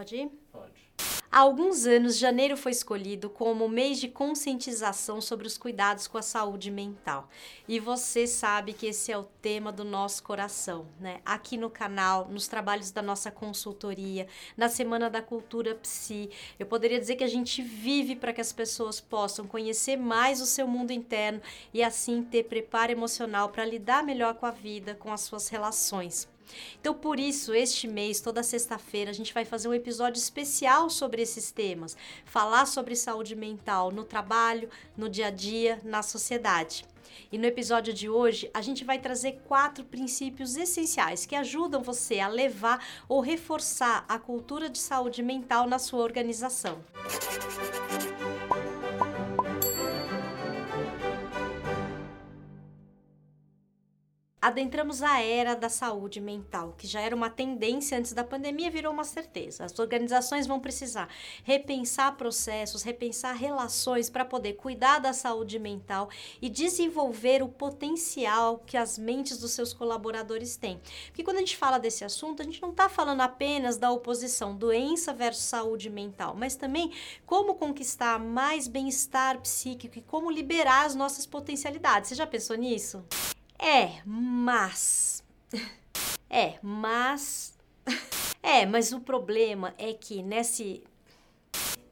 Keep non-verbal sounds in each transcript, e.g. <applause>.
Pode ir? Pode. Há alguns anos, janeiro foi escolhido como mês de conscientização sobre os cuidados com a saúde mental. E você sabe que esse é o tema do nosso coração, né? Aqui no canal, nos trabalhos da nossa consultoria, na Semana da Cultura Psi, eu poderia dizer que a gente vive para que as pessoas possam conhecer mais o seu mundo interno e assim ter preparo emocional para lidar melhor com a vida, com as suas relações. Então, por isso, este mês, toda sexta-feira, a gente vai fazer um episódio especial sobre esses temas, falar sobre saúde mental no trabalho, no dia a dia, na sociedade. E no episódio de hoje, a gente vai trazer quatro princípios essenciais que ajudam você a levar ou reforçar a cultura de saúde mental na sua organização. Música adentramos a era da saúde mental, que já era uma tendência antes da pandemia, virou uma certeza. As organizações vão precisar repensar processos, repensar relações para poder cuidar da saúde mental e desenvolver o potencial que as mentes dos seus colaboradores têm. Porque quando a gente fala desse assunto, a gente não está falando apenas da oposição doença versus saúde mental, mas também como conquistar mais bem-estar psíquico e como liberar as nossas potencialidades. Você já pensou nisso? É, mas. <laughs> É, mas. <laughs> É, mas o problema é que nesse.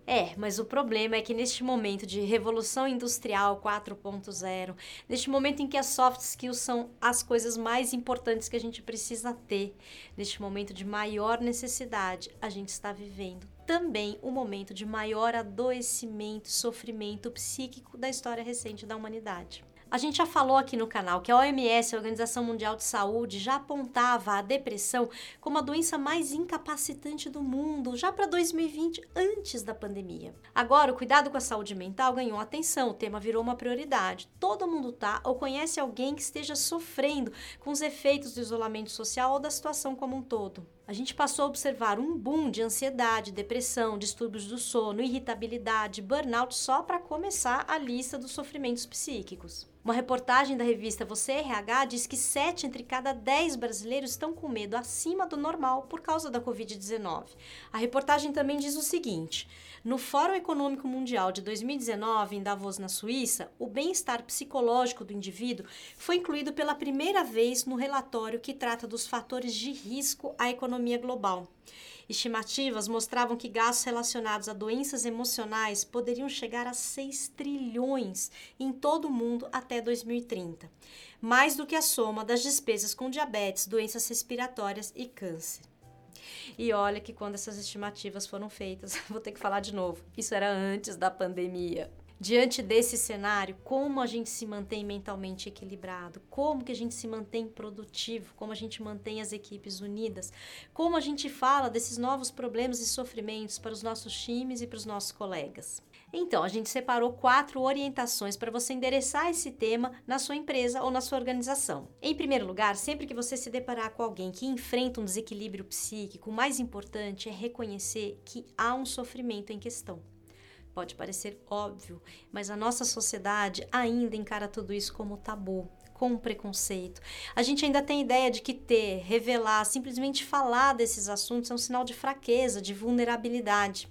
É, mas o problema é que neste momento de revolução industrial 4.0, neste momento em que as soft skills são as coisas mais importantes que a gente precisa ter, neste momento de maior necessidade, a gente está vivendo também o um momento de maior adoecimento, sofrimento psíquico da história recente da humanidade. A gente já falou aqui no canal que a OMS, a Organização Mundial de Saúde, já apontava a depressão como a doença mais incapacitante do mundo, já para 2020, antes da pandemia. Agora, o cuidado com a saúde mental ganhou atenção, o tema virou uma prioridade. Todo mundo tá ou conhece alguém que esteja sofrendo com os efeitos do isolamento social ou da situação como um todo a gente passou a observar um boom de ansiedade, depressão, distúrbios do sono, irritabilidade, burnout, só para começar a lista dos sofrimentos psíquicos. Uma reportagem da revista Você RH diz que 7 entre cada 10 brasileiros estão com medo acima do normal por causa da Covid-19. A reportagem também diz o seguinte: no Fórum Econômico Mundial de 2019, em Davos, na Suíça, o bem-estar psicológico do indivíduo foi incluído pela primeira vez no relatório que trata dos fatores de risco à economia global. Estimativas mostravam que gastos relacionados a doenças emocionais poderiam chegar a 6 trilhões em todo o mundo até 2030, mais do que a soma das despesas com diabetes, doenças respiratórias e câncer. E olha que quando essas estimativas foram feitas, <laughs> vou ter que falar de novo, isso era antes da pandemia. Diante desse cenário, como a gente se mantém mentalmente equilibrado? Como que a gente se mantém produtivo? Como a gente mantém as equipes unidas? Como a gente fala desses novos problemas e sofrimentos para os nossos times e para os nossos colegas? Então, a gente separou quatro orientações para você endereçar esse tema na sua empresa ou na sua organização. Em primeiro lugar, sempre que você se deparar com alguém que enfrenta um desequilíbrio psíquico, o mais importante é reconhecer que há um sofrimento em questão. Pode parecer óbvio, mas a nossa sociedade ainda encara tudo isso como tabu, com preconceito. A gente ainda tem ideia de que ter, revelar, simplesmente falar desses assuntos é um sinal de fraqueza, de vulnerabilidade.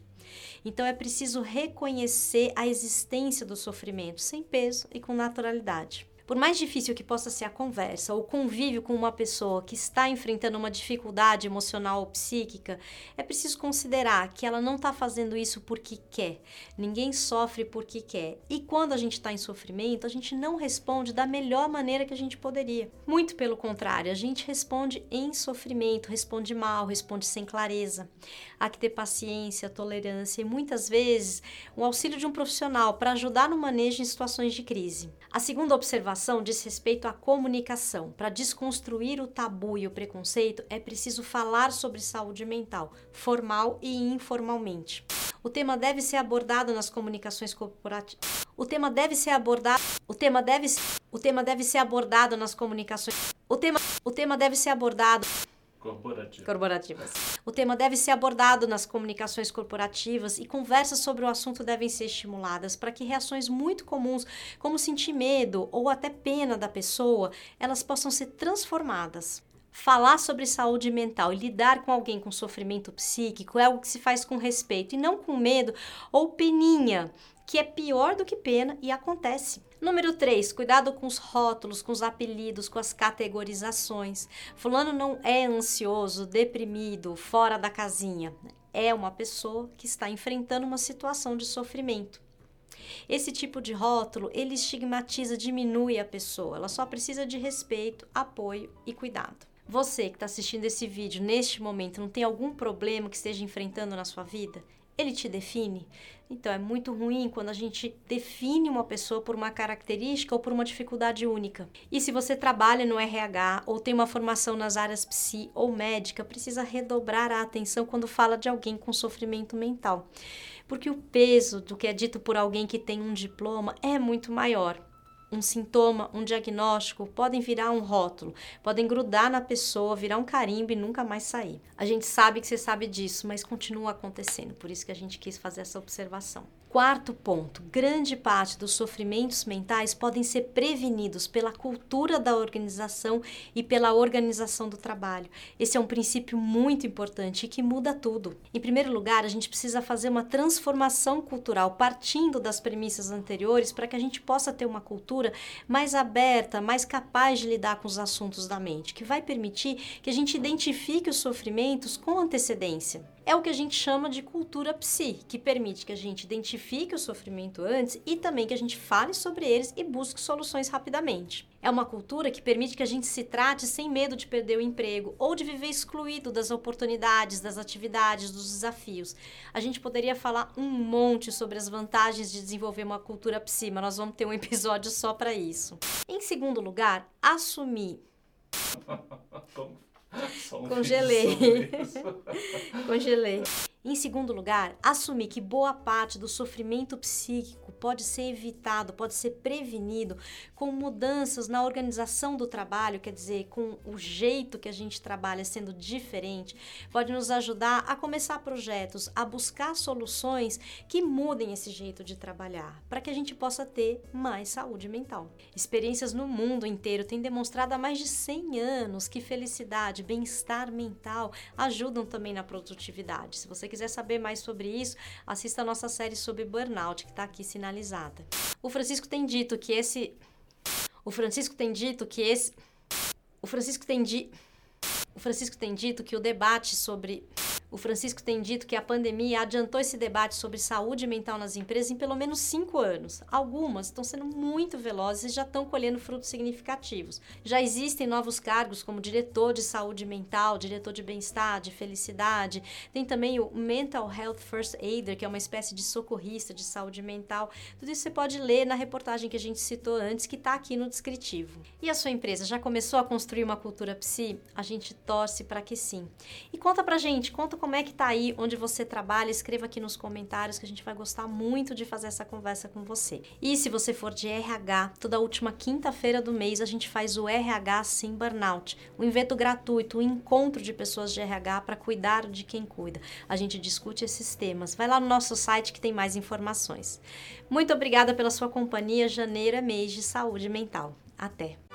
Então é preciso reconhecer a existência do sofrimento sem peso e com naturalidade. Por mais difícil que possa ser a conversa ou convívio com uma pessoa que está enfrentando uma dificuldade emocional ou psíquica, é preciso considerar que ela não está fazendo isso porque quer. Ninguém sofre porque quer. E quando a gente está em sofrimento, a gente não responde da melhor maneira que a gente poderia. Muito pelo contrário, a gente responde em sofrimento, responde mal, responde sem clareza. Há que ter paciência, tolerância e muitas vezes o auxílio de um profissional para ajudar no manejo em situações de crise. A segunda observação diz respeito à comunicação. Para desconstruir o tabu e o preconceito, é preciso falar sobre saúde mental, formal e informalmente. O tema deve ser abordado nas comunicações corporativas. O tema deve ser abordado. O tema deve, o tema deve ser abordado nas comunicações. O tema, o tema deve ser abordado Corporativas. corporativas. O tema deve ser abordado nas comunicações corporativas e conversas sobre o assunto devem ser estimuladas para que reações muito comuns, como sentir medo ou até pena da pessoa, elas possam ser transformadas. Falar sobre saúde mental e lidar com alguém com sofrimento psíquico é algo que se faz com respeito e não com medo ou peninha, que é pior do que pena e acontece. Número 3, cuidado com os rótulos, com os apelidos, com as categorizações. Fulano não é ansioso, deprimido, fora da casinha. É uma pessoa que está enfrentando uma situação de sofrimento. Esse tipo de rótulo, ele estigmatiza, diminui a pessoa. Ela só precisa de respeito, apoio e cuidado. Você que está assistindo esse vídeo neste momento não tem algum problema que esteja enfrentando na sua vida? Ele te define? Então é muito ruim quando a gente define uma pessoa por uma característica ou por uma dificuldade única. E se você trabalha no RH ou tem uma formação nas áreas psi ou médica, precisa redobrar a atenção quando fala de alguém com sofrimento mental. Porque o peso do que é dito por alguém que tem um diploma é muito maior um sintoma, um diagnóstico, podem virar um rótulo, podem grudar na pessoa, virar um carimbo e nunca mais sair. A gente sabe que você sabe disso, mas continua acontecendo, por isso que a gente quis fazer essa observação. Quarto ponto: grande parte dos sofrimentos mentais podem ser prevenidos pela cultura da organização e pela organização do trabalho. Esse é um princípio muito importante e que muda tudo. Em primeiro lugar, a gente precisa fazer uma transformação cultural partindo das premissas anteriores para que a gente possa ter uma cultura mais aberta, mais capaz de lidar com os assuntos da mente, que vai permitir que a gente identifique os sofrimentos com antecedência é o que a gente chama de cultura psi, que permite que a gente identifique o sofrimento antes e também que a gente fale sobre eles e busque soluções rapidamente. É uma cultura que permite que a gente se trate sem medo de perder o emprego ou de viver excluído das oportunidades, das atividades, dos desafios. A gente poderia falar um monte sobre as vantagens de desenvolver uma cultura psi, mas nós vamos ter um <laughs> episódio só para isso. Em segundo lugar, assumir <laughs> <laughs> Congelei. <laughs> Congelei. Em segundo lugar, assumir que boa parte do sofrimento psíquico pode ser evitado, pode ser prevenido com mudanças na organização do trabalho, quer dizer, com o jeito que a gente trabalha sendo diferente, pode nos ajudar a começar projetos, a buscar soluções que mudem esse jeito de trabalhar, para que a gente possa ter mais saúde mental. Experiências no mundo inteiro têm demonstrado há mais de 100 anos que felicidade, bem-estar mental ajudam também na produtividade. Se você quiser saber mais sobre isso, assista a nossa série sobre burnout, que está aqui sinalizada. O Francisco tem dito que esse. O Francisco tem dito que esse. O Francisco tem dito. O Francisco tem dito que o debate sobre o Francisco tem dito que a pandemia adiantou esse debate sobre saúde mental nas empresas em pelo menos cinco anos. Algumas estão sendo muito velozes e já estão colhendo frutos significativos. Já existem novos cargos como diretor de saúde mental, diretor de bem-estar, de felicidade. Tem também o Mental Health First Aider, que é uma espécie de socorrista de saúde mental. Tudo isso você pode ler na reportagem que a gente citou antes, que está aqui no descritivo. E a sua empresa já começou a construir uma cultura psi? A gente torce para que sim. E conta pra gente, conta como é que tá aí onde você trabalha, escreva aqui nos comentários que a gente vai gostar muito de fazer essa conversa com você. E se você for de RH, toda última quinta-feira do mês a gente faz o RH Sem Burnout, um evento gratuito, um encontro de pessoas de RH para cuidar de quem cuida. A gente discute esses temas. Vai lá no nosso site que tem mais informações. Muito obrigada pela sua companhia. Janeiro é mês de saúde mental. Até!